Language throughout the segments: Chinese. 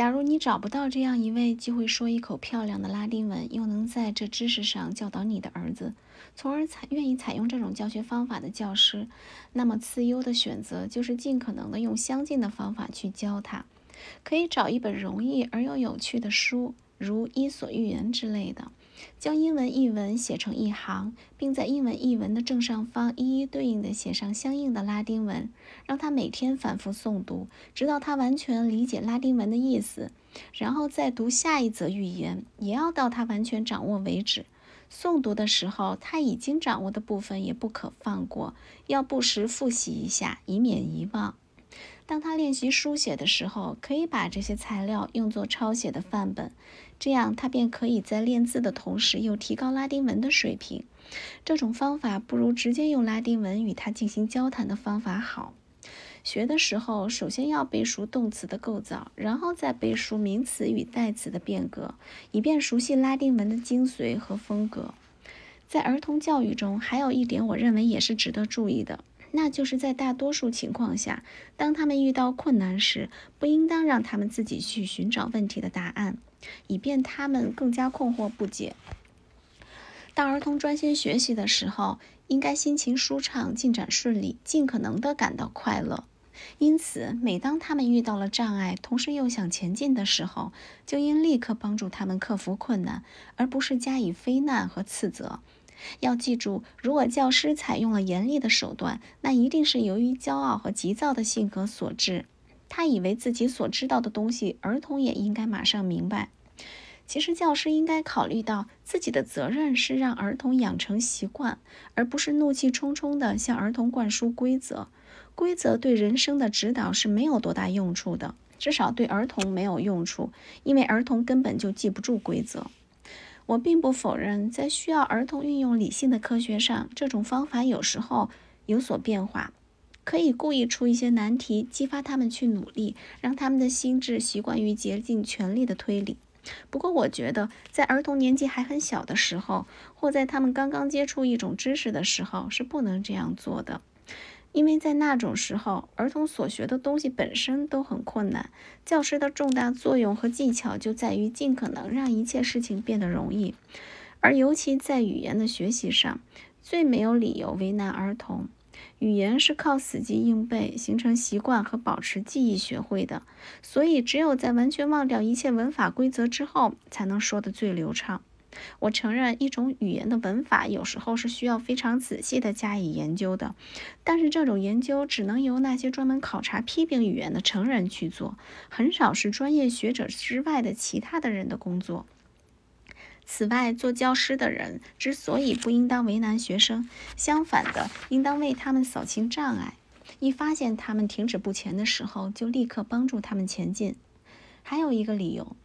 假如你找不到这样一位既会说一口漂亮的拉丁文，又能在这知识上教导你的儿子，从而采愿意采用这种教学方法的教师，那么次优的选择就是尽可能的用相近的方法去教他。可以找一本容易而又有趣的书，如《伊索寓言》之类的。将英文译文写成一行，并在英文译文的正上方一一对应的写上相应的拉丁文，让他每天反复诵读，直到他完全理解拉丁文的意思，然后再读下一则寓言，也要到他完全掌握为止。诵读的时候，他已经掌握的部分也不可放过，要不时复习一下，以免遗忘。当他练习书写的时候，可以把这些材料用作抄写的范本，这样他便可以在练字的同时又提高拉丁文的水平。这种方法不如直接用拉丁文与他进行交谈的方法好。学的时候，首先要背熟动词的构造，然后再背熟名词与代词的变革，以便熟悉拉丁文的精髓和风格。在儿童教育中，还有一点，我认为也是值得注意的。那就是在大多数情况下，当他们遇到困难时，不应当让他们自己去寻找问题的答案，以便他们更加困惑不解。当儿童专心学习的时候，应该心情舒畅、进展顺利，尽可能的感到快乐。因此，每当他们遇到了障碍，同时又想前进的时候，就应立刻帮助他们克服困难，而不是加以非难和斥责。要记住，如果教师采用了严厉的手段，那一定是由于骄傲和急躁的性格所致。他以为自己所知道的东西，儿童也应该马上明白。其实，教师应该考虑到自己的责任是让儿童养成习惯，而不是怒气冲冲地向儿童灌输规则。规则对人生的指导是没有多大用处的，至少对儿童没有用处，因为儿童根本就记不住规则。我并不否认，在需要儿童运用理性的科学上，这种方法有时候有所变化，可以故意出一些难题，激发他们去努力，让他们的心智习惯于竭尽全力的推理。不过，我觉得在儿童年纪还很小的时候，或在他们刚刚接触一种知识的时候，是不能这样做的。因为在那种时候，儿童所学的东西本身都很困难。教师的重大作用和技巧就在于尽可能让一切事情变得容易，而尤其在语言的学习上，最没有理由为难儿童。语言是靠死记硬背、形成习惯和保持记忆学会的，所以只有在完全忘掉一切文法规则之后，才能说得最流畅。我承认，一种语言的文法有时候是需要非常仔细的加以研究的，但是这种研究只能由那些专门考察批评语言的成人去做，很少是专业学者之外的其他的人的工作。此外，做教师的人之所以不应当为难学生，相反的，应当为他们扫清障碍。一发现他们停止不前的时候，就立刻帮助他们前进。还有一个理由。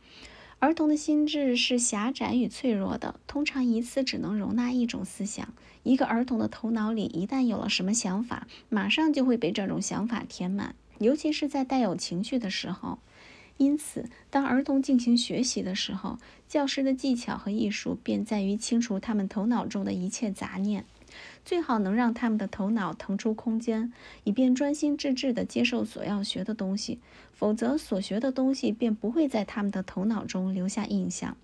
儿童的心智是狭窄与脆弱的，通常一次只能容纳一种思想。一个儿童的头脑里一旦有了什么想法，马上就会被这种想法填满，尤其是在带有情绪的时候。因此，当儿童进行学习的时候，教师的技巧和艺术便在于清除他们头脑中的一切杂念。最好能让他们的头脑腾出空间，以便专心致志地接受所要学的东西。否则，所学的东西便不会在他们的头脑中留下印象。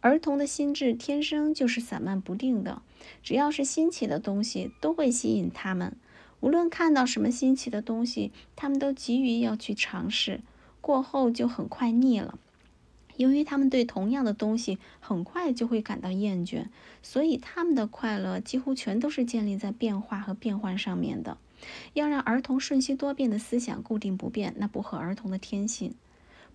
儿童的心智天生就是散漫不定的，只要是新奇的东西，都会吸引他们。无论看到什么新奇的东西，他们都急于要去尝试，过后就很快腻了。由于他们对同样的东西很快就会感到厌倦，所以他们的快乐几乎全都是建立在变化和变换上面的。要让儿童瞬息多变的思想固定不变，那不合儿童的天性。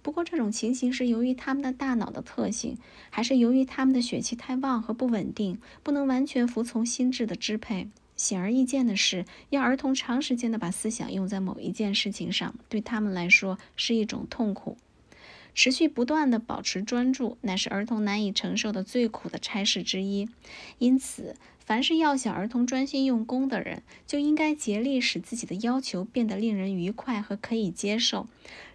不过，这种情形是由于他们的大脑的特性，还是由于他们的血气太旺和不稳定，不能完全服从心智的支配？显而易见的是，要儿童长时间的把思想用在某一件事情上，对他们来说是一种痛苦。持续不断地保持专注，乃是儿童难以承受的最苦的差事之一。因此，凡是要想儿童专心用功的人，就应该竭力使自己的要求变得令人愉快和可以接受，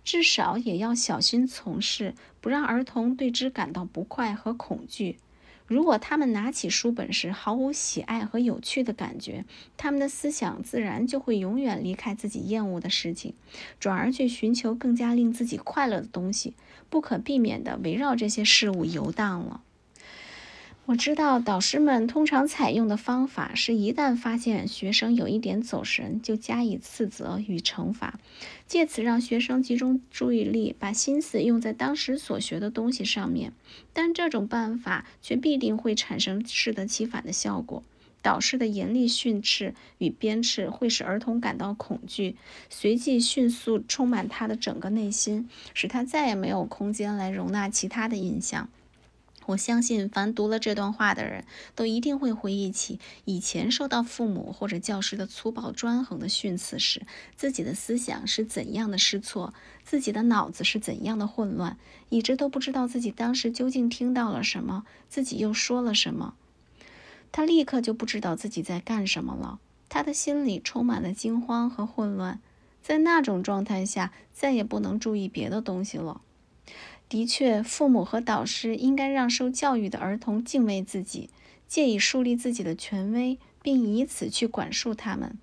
至少也要小心从事，不让儿童对之感到不快和恐惧。如果他们拿起书本时毫无喜爱和有趣的感觉，他们的思想自然就会永远离开自己厌恶的事情，转而去寻求更加令自己快乐的东西，不可避免地围绕这些事物游荡了。我知道导师们通常采用的方法是，一旦发现学生有一点走神，就加以斥责与惩罚，借此让学生集中注意力，把心思用在当时所学的东西上面。但这种办法却必定会产生适得其反的效果。导师的严厉训斥与鞭笞会使儿童感到恐惧，随即迅速充满他的整个内心，使他再也没有空间来容纳其他的印象。我相信，凡读了这段话的人都一定会回忆起以前受到父母或者教师的粗暴专横的训斥时，自己的思想是怎样的失措，自己的脑子是怎样的混乱，以致都不知道自己当时究竟听到了什么，自己又说了什么。他立刻就不知道自己在干什么了，他的心里充满了惊慌和混乱，在那种状态下，再也不能注意别的东西了。的确，父母和导师应该让受教育的儿童敬畏自己，借以树立自己的权威，并以此去管束他们。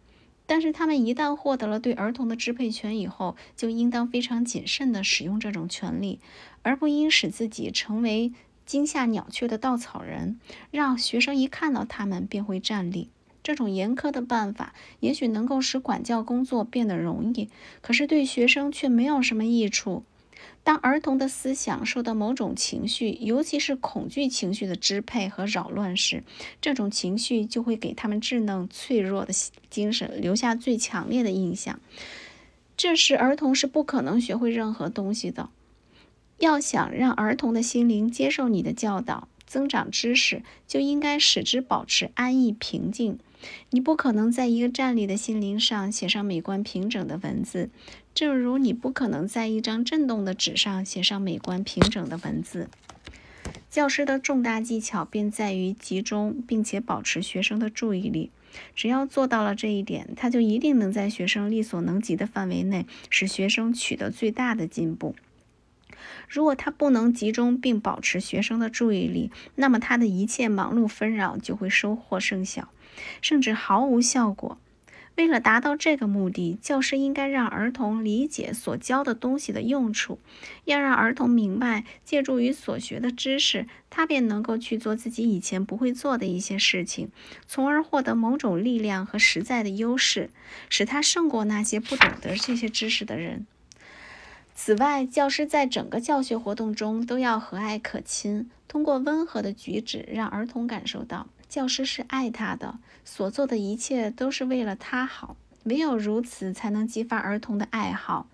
但是，他们一旦获得了对儿童的支配权以后，就应当非常谨慎地使用这种权利，而不应使自己成为惊吓鸟雀的稻草人，让学生一看到他们便会站立。这种严苛的办法也许能够使管教工作变得容易，可是对学生却没有什么益处。当儿童的思想受到某种情绪，尤其是恐惧情绪的支配和扰乱时，这种情绪就会给他们稚嫩脆弱的精神留下最强烈的印象。这时，儿童是不可能学会任何东西的。要想让儿童的心灵接受你的教导，增长知识，就应该使之保持安逸平静。你不可能在一个站立的心灵上写上美观平整的文字。正如你不可能在一张震动的纸上写上美观平整的文字。教师的重大技巧便在于集中并且保持学生的注意力。只要做到了这一点，他就一定能在学生力所能及的范围内使学生取得最大的进步。如果他不能集中并保持学生的注意力，那么他的一切忙碌纷扰就会收获甚小，甚至毫无效果。为了达到这个目的，教师应该让儿童理解所教的东西的用处，要让儿童明白，借助于所学的知识，他便能够去做自己以前不会做的一些事情，从而获得某种力量和实在的优势，使他胜过那些不懂得这些知识的人。此外，教师在整个教学活动中都要和蔼可亲，通过温和的举止，让儿童感受到。教师是爱他的，所做的一切都是为了他好。唯有如此，才能激发儿童的爱好，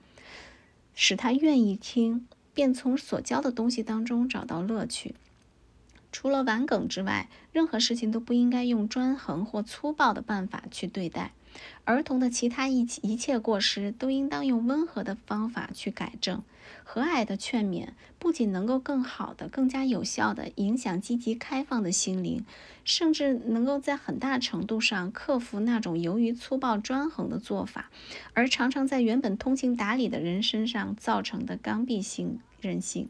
使他愿意听，便从所教的东西当中找到乐趣。除了玩梗之外，任何事情都不应该用专横或粗暴的办法去对待。儿童的其他一一切过失，都应当用温和的方法去改正。和蔼的劝勉不仅能够更好的、更加有效的影响积极开放的心灵，甚至能够在很大程度上克服那种由于粗暴专横的做法，而常常在原本通情达理的人身上造成的刚愎性任性。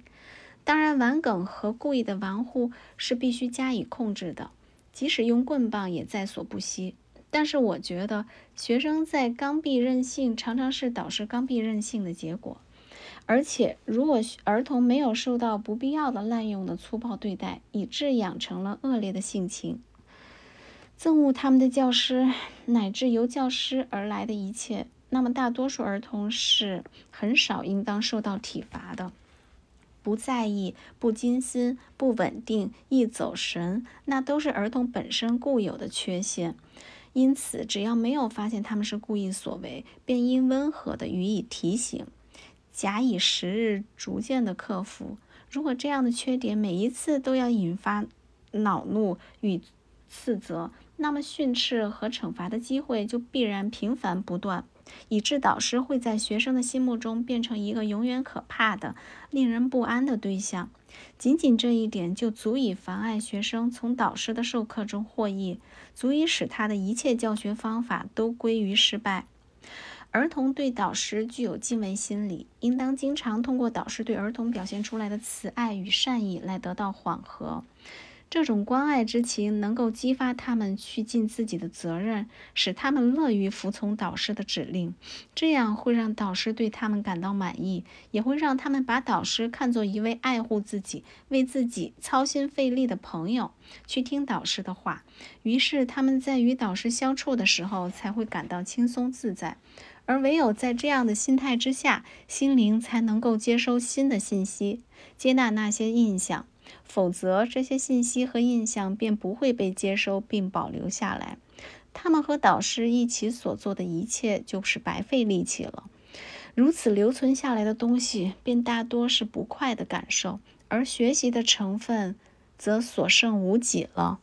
当然，玩梗和故意的玩忽是必须加以控制的，即使用棍棒也在所不惜。但是，我觉得学生在刚愎任性，常常是导师刚愎任性的结果。而且，如果儿童没有受到不必要的滥用的粗暴对待，以致养成了恶劣的性情，憎恶他们的教师乃至由教师而来的一切，那么大多数儿童是很少应当受到体罚的。不在意、不精心、不稳定、易走神，那都是儿童本身固有的缺陷。因此，只要没有发现他们是故意所为，便应温和的予以提醒。假以时日，逐渐的克服。如果这样的缺点每一次都要引发恼怒与斥责，那么训斥和惩罚的机会就必然频繁不断，以致导师会在学生的心目中变成一个永远可怕的、令人不安的对象。仅仅这一点就足以妨碍学生从导师的授课中获益，足以使他的一切教学方法都归于失败。儿童对导师具有敬畏心理，应当经常通过导师对儿童表现出来的慈爱与善意来得到缓和。这种关爱之情能够激发他们去尽自己的责任，使他们乐于服从导师的指令。这样会让导师对他们感到满意，也会让他们把导师看作一位爱护自己、为自己操心费力的朋友，去听导师的话。于是他们在与导师相处的时候才会感到轻松自在。而唯有在这样的心态之下，心灵才能够接收新的信息，接纳那些印象。否则，这些信息和印象便不会被接收并保留下来。他们和导师一起所做的一切就是白费力气了。如此留存下来的东西，便大多是不快的感受，而学习的成分则所剩无几了。